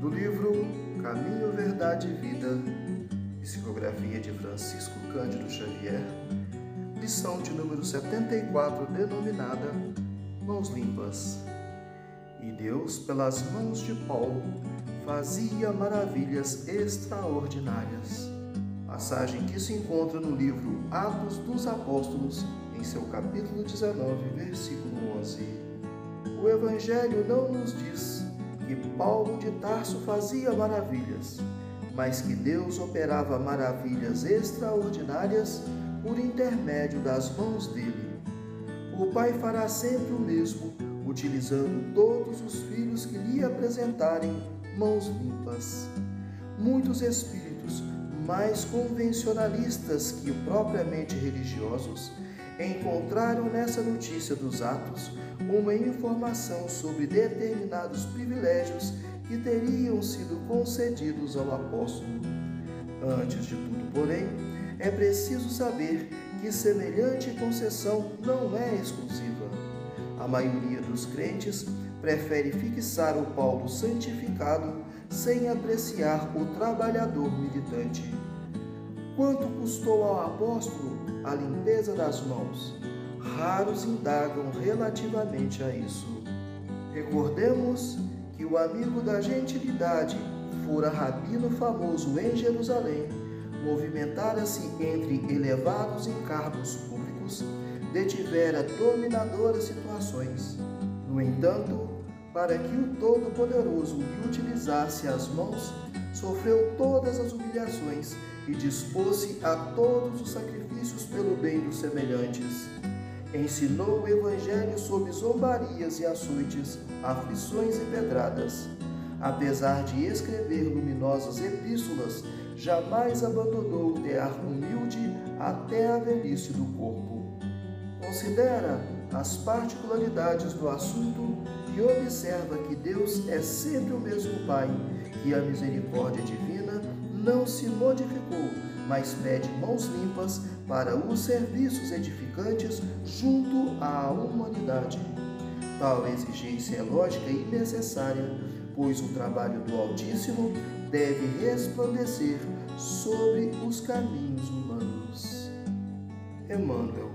Do livro Caminho, Verdade e Vida, psicografia de Francisco Cândido Xavier, lição de número 74, denominada Mãos Limpas. E Deus, pelas mãos de Paulo, fazia maravilhas extraordinárias. Passagem que se encontra no livro Atos dos Apóstolos, em seu capítulo 19, versículo 11. O Evangelho não nos diz que Paulo de Tarso fazia maravilhas, mas que Deus operava maravilhas extraordinárias por intermédio das mãos dele. O Pai fará sempre o mesmo, utilizando todos os filhos que lhe apresentarem mãos limpas. Muitos espíritos, mais convencionalistas que propriamente religiosos, encontraram nessa notícia dos Atos uma informação sobre determinados privilégios que teriam sido concedidos ao apóstolo. Antes de tudo, porém, é preciso saber que semelhante concessão não é exclusiva. A maioria dos crentes prefere fixar o Paulo santificado sem apreciar o trabalhador militante. Quanto custou ao apóstolo a limpeza das mãos? Raros indagam relativamente a isso. Recordemos que o amigo da gentilidade fora rabino famoso em Jerusalém, movimentara-se entre elevados encargos públicos, detivera dominadoras situações. No entanto, para que o Todo-Poderoso lhe utilizasse as mãos, sofreu todas as humilhações e dispôs-se a todos os sacrifícios pelo bem dos semelhantes. Ensinou o Evangelho sob zombarias e açoites, aflições e pedradas. Apesar de escrever luminosas epístolas, jamais abandonou o tear humilde até a velhice do corpo. Considera as particularidades do assunto e observa que Deus é sempre o mesmo Pai, que a misericórdia divina não se modificou, mas pede mãos limpas para os serviços edificantes junto à humanidade. Tal exigência é lógica e necessária, pois o trabalho do Altíssimo deve resplandecer sobre os caminhos humanos. Emmanuel